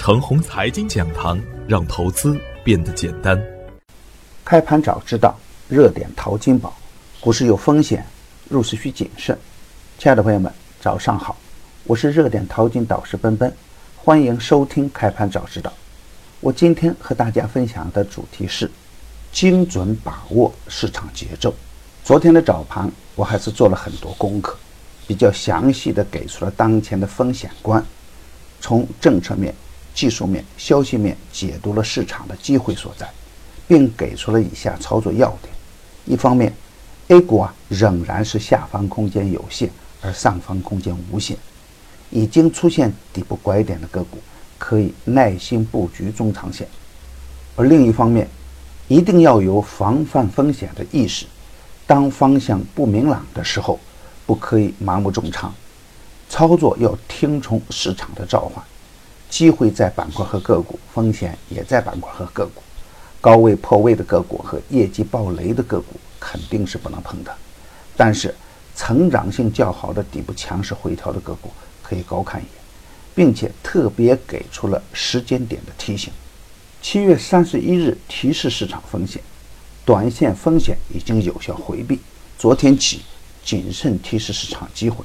程红财经讲堂，让投资变得简单。开盘早知道，热点淘金宝。股市有风险，入市需谨慎。亲爱的朋友们，早上好，我是热点淘金导师奔奔，欢迎收听开盘早知道。我今天和大家分享的主题是精准把握市场节奏。昨天的早盘，我还是做了很多功课，比较详细的给出了当前的风险观，从政策面、技术面、消息面解读了市场的机会所在，并给出了以下操作要点：一方面，A 股啊仍然是下方空间有限，而上方空间无限，已经出现底部拐点的个股。可以耐心布局中长线，而另一方面，一定要有防范风险的意识。当方向不明朗的时候，不可以盲目重仓，操作要听从市场的召唤。机会在板块和个股，风险也在板块和个股。高位破位的个股和业绩暴雷的个股肯定是不能碰的，但是成长性较好的底部强势回调的个股可以高看一眼。并且特别给出了时间点的提醒。七月三十一日提示市场风险，短线风险已经有效回避。昨天起谨慎提示市场机会。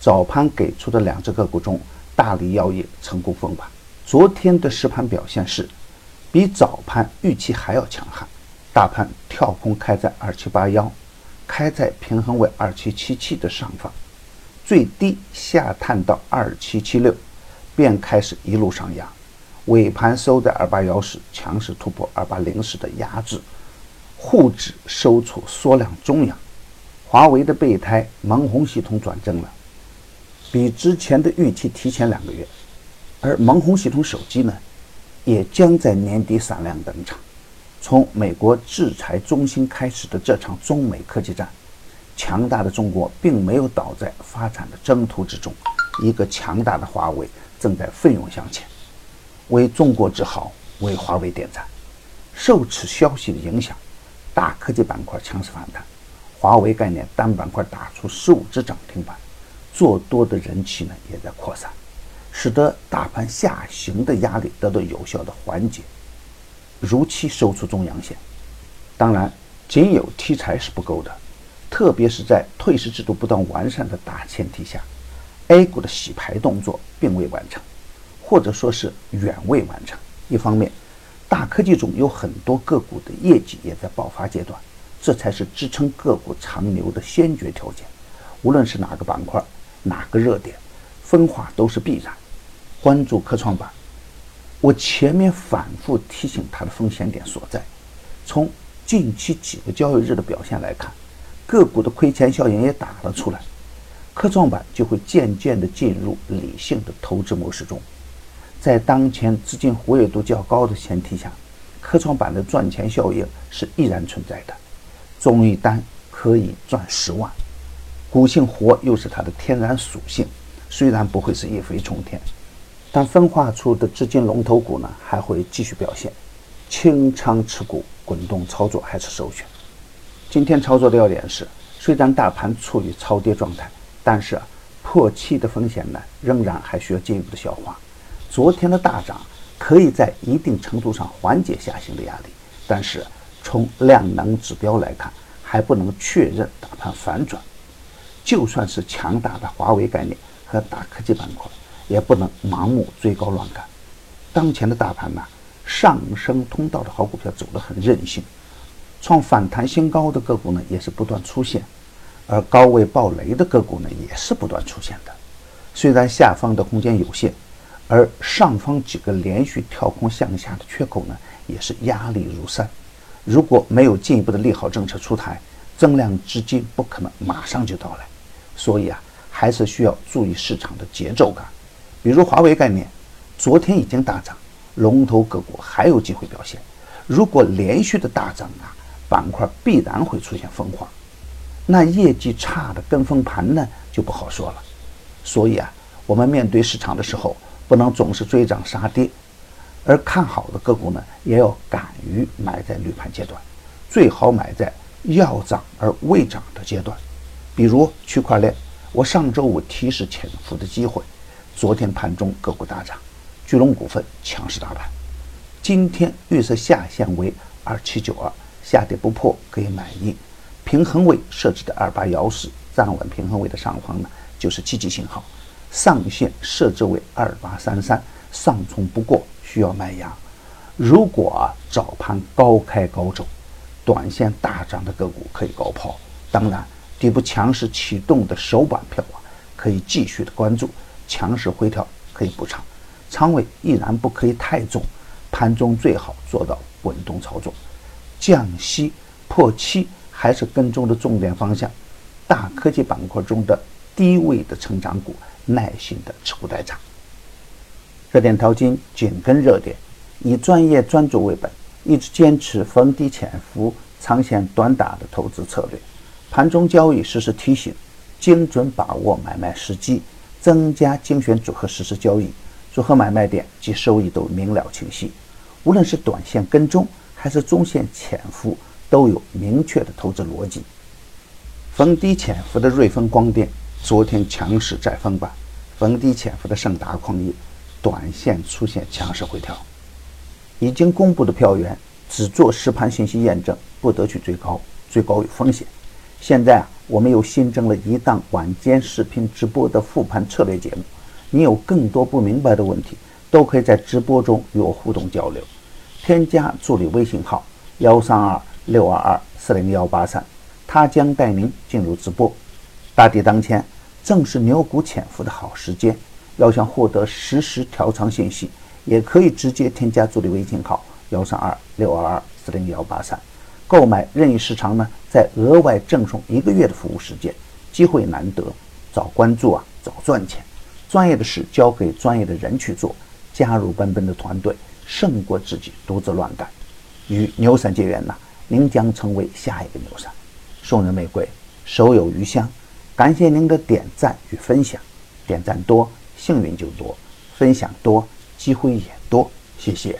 早盘给出的两只个股中，大力药业成功封板。昨天的实盘表现是比早盘预期还要强悍。大盘跳空开在二七八幺，开在平衡位二七七七的上方，最低下探到二七七六。便开始一路上扬，尾盘收在二八幺时，强势突破二八零时的压制，沪指收出缩量中阳。华为的备胎蒙宏系统转正了，比之前的预期提前两个月，而蒙宏系统手机呢，也将在年底闪亮登场。从美国制裁中心开始的这场中美科技战，强大的中国并没有倒在发展的征途之中，一个强大的华为。正在奋勇向前，为中国之好，为华为点赞。受此消息的影响，大科技板块强势反弹，华为概念单板块打出十五只涨停板，做多的人气呢也在扩散，使得大盘下行的压力得到有效的缓解，如期收出中阳线。当然，仅有题材是不够的，特别是在退市制度不断完善的大前提下。A 股的洗牌动作并未完成，或者说是远未完成。一方面，大科技中有很多个股的业绩也在爆发阶段，这才是支撑个股长牛的先决条件。无论是哪个板块、哪个热点，分化都是必然。关注科创板，我前面反复提醒它的风险点所在。从近期几个交易日的表现来看，个股的亏钱效应也打了出来。科创板就会渐渐地进入理性的投资模式中，在当前资金活跃度较高的前提下，科创板的赚钱效应是依然存在的。中一单可以赚十万，股性活又是它的天然属性，虽然不会是一飞冲天，但分化出的资金龙头股呢还会继续表现，清仓持股、滚动操作还是首选。今天操作的要点是，虽然大盘处于超跌状态。但是破七的风险呢，仍然还需要进一步的消化。昨天的大涨可以在一定程度上缓解下行的压力，但是从量能指标来看，还不能确认大盘反转。就算是强大的华为概念和大科技板块，也不能盲目追高乱干。当前的大盘呢，上升通道的好股票走得很任性，创反弹新高的个股呢，也是不断出现。而高位暴雷的个股呢，也是不断出现的。虽然下方的空间有限，而上方几个连续跳空向下的缺口呢，也是压力如山。如果没有进一步的利好政策出台，增量资金不可能马上就到来。所以啊，还是需要注意市场的节奏感。比如华为概念，昨天已经大涨，龙头个股还有机会表现。如果连续的大涨啊，板块必然会出现分化。那业绩差的跟风盘呢，就不好说了。所以啊，我们面对市场的时候，不能总是追涨杀跌，而看好的个股呢，也要敢于买在绿盘阶段，最好买在要涨而未涨的阶段。比如区块链，我上周五提示潜伏的机会，昨天盘中个股大涨，巨龙股份强势大盘，今天预测下限为二七九二，下跌不破可以买进。平衡位设置的二八幺四，站稳平衡位的上方呢，就是积极信号。上限设置为二八三三，上冲不过需要卖压。如果啊早盘高开高走，短线大涨的个股可以高抛。当然，底部强势启动的首板票啊，可以继续的关注。强势回调可以补仓，仓位依然不可以太重。盘中最好做到滚动操作。降息破七还是跟踪的重点方向。大科技板块中的低位的成长股。耐心的持股待涨。热点淘金紧跟热点，以专业专注为本，一直坚持逢低潜伏、长线短打的投资策略。盘中交易实时提醒，精准把握买卖时机，增加精选组合实时交易，组合买卖点及收益都明了清晰。无论是短线跟踪还是中线潜伏，都有明确的投资逻辑。逢低潜伏的瑞丰光电。昨天强势再封板，逢低潜伏的盛达矿业，短线出现强势回调。已经公布的票源只做实盘信息验证，不得去追高，追高有风险。现在啊，我们又新增了一档晚间视频直播的复盘策略节目，你有更多不明白的问题，都可以在直播中与我互动交流。添加助理微信号幺三二六二二四零幺八三，他将带您进入直播。大敌当前。正是牛股潜伏的好时间，要想获得实时调仓信息，也可以直接添加助理微信号幺三二六二二四零幺八三，购买任意时长呢，再额外赠送一个月的服务时间，机会难得，早关注啊，早赚钱。专业的事交给专业的人去做，加入奔奔的团队，胜过自己独自乱干。与牛散结缘呐，您将成为下一个牛散。送人玫瑰，手有余香。感谢您的点赞与分享，点赞多幸运就多，分享多机会也多，谢谢。